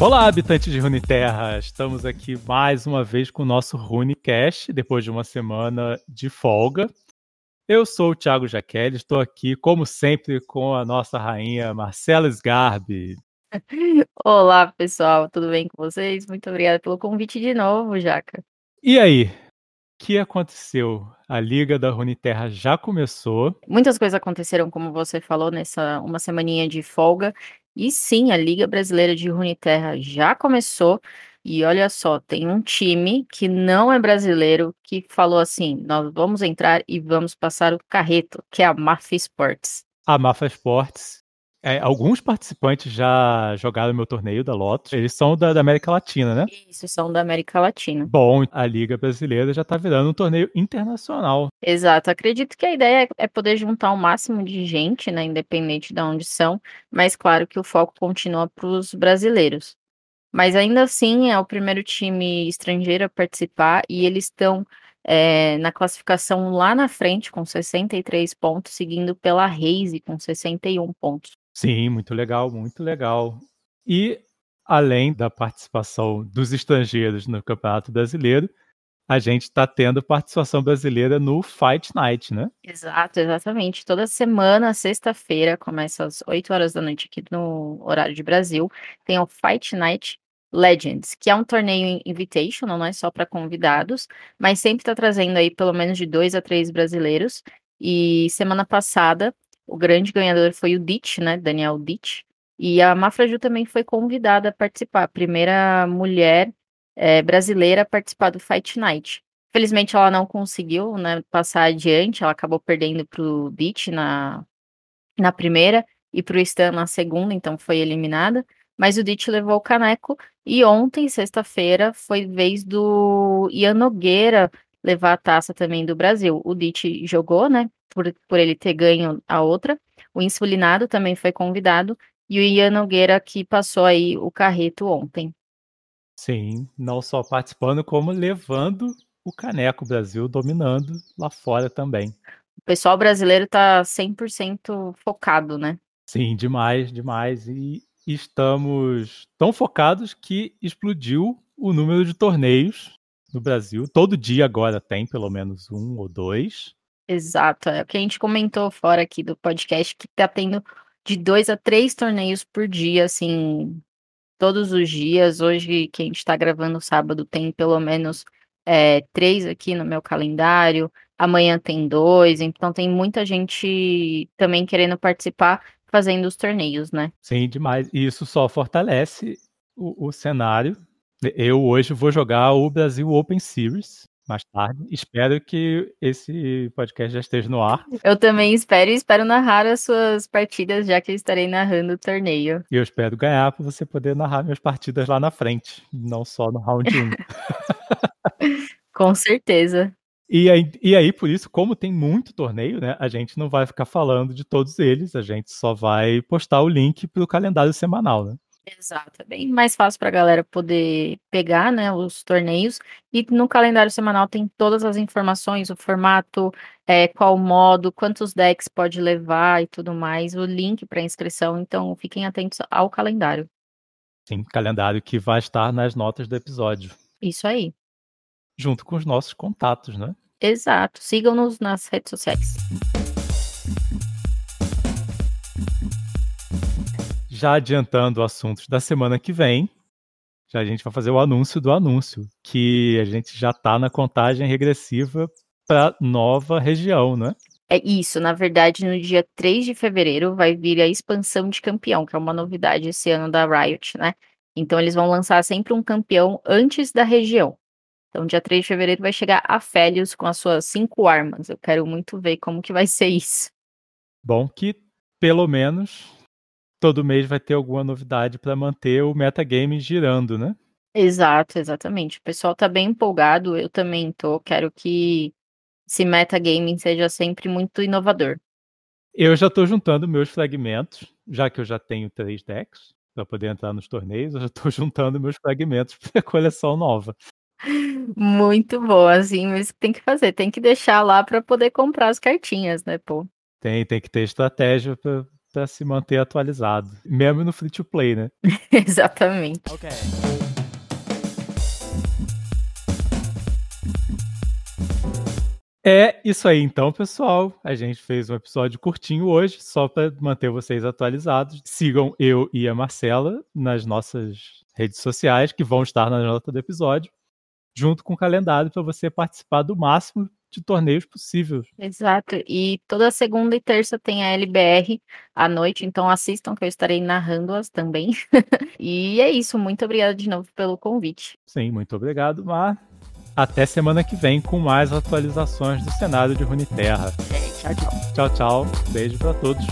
Olá, habitantes de Runeterra! Estamos aqui mais uma vez com o nosso Runecast, depois de uma semana de folga. Eu sou o Thiago Jaqueline, estou aqui, como sempre, com a nossa rainha Marcela Sgarbi. Olá, pessoal, tudo bem com vocês? Muito obrigada pelo convite de novo, Jaca. E aí, o que aconteceu? A Liga da Runeterra já começou. Muitas coisas aconteceram, como você falou, nessa uma semaninha de folga. E sim, a Liga Brasileira de Runeterra já começou. E olha só, tem um time que não é brasileiro que falou assim: nós vamos entrar e vamos passar o carreto, que é a Mafia Sports. A Mafia Sports é, alguns participantes já jogaram meu torneio da Lotus. Eles são da, da, América Latina, né? Isso, são da América Latina. Bom, a Liga Brasileira já tá virando um torneio internacional. Exato. Acredito que a ideia é poder juntar o máximo de gente, né? Independente de onde são. Mas claro que o foco continua para os brasileiros. Mas ainda assim é o primeiro time estrangeiro a participar e eles estão é, na classificação lá na frente com 63 pontos, seguindo pela Reise com 61 pontos. Sim, muito legal, muito legal. E além da participação dos estrangeiros no Campeonato Brasileiro, a gente está tendo participação brasileira no Fight Night, né? Exato, exatamente. Toda semana, sexta-feira, começa às 8 horas da noite aqui no horário de Brasil, tem o Fight Night Legends, que é um torneio invitational, não é só para convidados, mas sempre está trazendo aí pelo menos de dois a três brasileiros. E semana passada o grande ganhador foi o Ditch, né? Daniel Ditch. E a Mafraju também foi convidada a participar, a primeira mulher é, brasileira a participar do Fight Night. Felizmente ela não conseguiu né, passar adiante, ela acabou perdendo para o Ditch na, na primeira e para o Stan na segunda, então foi eliminada. Mas o Ditch levou o caneco e ontem, sexta-feira, foi vez do Ian Nogueira levar a taça também do Brasil. O Ditch jogou, né? por, por ele ter ganho a outra. O Insulinado também foi convidado. E o Ian Nogueira que passou aí o carreto ontem. Sim, não só participando, como levando o Caneco Brasil, dominando lá fora também. O pessoal brasileiro tá 100% focado, né? Sim, demais, demais. E estamos tão focados que explodiu o número de torneios no Brasil. Todo dia agora tem pelo menos um ou dois. Exato, é o que a gente comentou fora aqui do podcast, que tá tendo de dois a três torneios por dia, assim, todos os dias. Hoje, que a gente tá gravando sábado, tem pelo menos é, três aqui no meu calendário. Amanhã tem dois, então tem muita gente também querendo participar, fazendo os torneios, né? Sim, demais. E isso só fortalece o, o cenário. Eu hoje vou jogar o Brasil Open Series, mais tarde. Espero que esse podcast já esteja no ar. Eu também espero e espero narrar as suas partidas, já que eu estarei narrando o torneio. E eu espero ganhar para você poder narrar minhas partidas lá na frente, não só no round 1. Com certeza. E aí, e aí, por isso, como tem muito torneio, né, a gente não vai ficar falando de todos eles, a gente só vai postar o link para o calendário semanal, né? Exato, é bem mais fácil para a galera poder pegar, né, os torneios. E no calendário semanal tem todas as informações, o formato, é, qual modo, quantos decks pode levar e tudo mais, o link para inscrição. Então, fiquem atentos ao calendário. Sim, calendário que vai estar nas notas do episódio. Isso aí. Junto com os nossos contatos, né? Exato. Sigam-nos nas redes sociais. Já adiantando assuntos da semana que vem, já a gente vai fazer o anúncio do anúncio, que a gente já está na contagem regressiva para nova região, né? É isso, na verdade, no dia 3 de fevereiro vai vir a expansão de campeão, que é uma novidade esse ano da Riot, né? Então eles vão lançar sempre um campeão antes da região. Então, dia 3 de fevereiro vai chegar a Félios com as suas cinco armas. Eu quero muito ver como que vai ser isso. Bom, que pelo menos todo mês vai ter alguma novidade para manter o metagame girando, né? Exato, exatamente. O pessoal tá bem empolgado, eu também tô. Quero que esse metagaming seja sempre muito inovador. Eu já estou juntando meus fragmentos, já que eu já tenho três decks para poder entrar nos torneios, eu já estou juntando meus fragmentos para a coleção nova. Muito bom, assim, mas tem que fazer, tem que deixar lá para poder comprar as cartinhas, né, pô? Tem, tem que ter estratégia para se manter atualizado, mesmo no free to play, né? Exatamente. Ok. É isso aí então, pessoal. A gente fez um episódio curtinho hoje, só para manter vocês atualizados. Sigam eu e a Marcela nas nossas redes sociais, que vão estar na nota do episódio, junto com o calendário para você participar do máximo de torneios possível. Exato. E toda segunda e terça tem a LBR à noite, então assistam que eu estarei narrando-as também. e é isso. Muito obrigada de novo pelo convite. Sim, muito obrigado, Mar. Até semana que vem com mais atualizações do cenário de Runeterra. É, tchau, tchau. Tchau, tchau. Beijo para todos.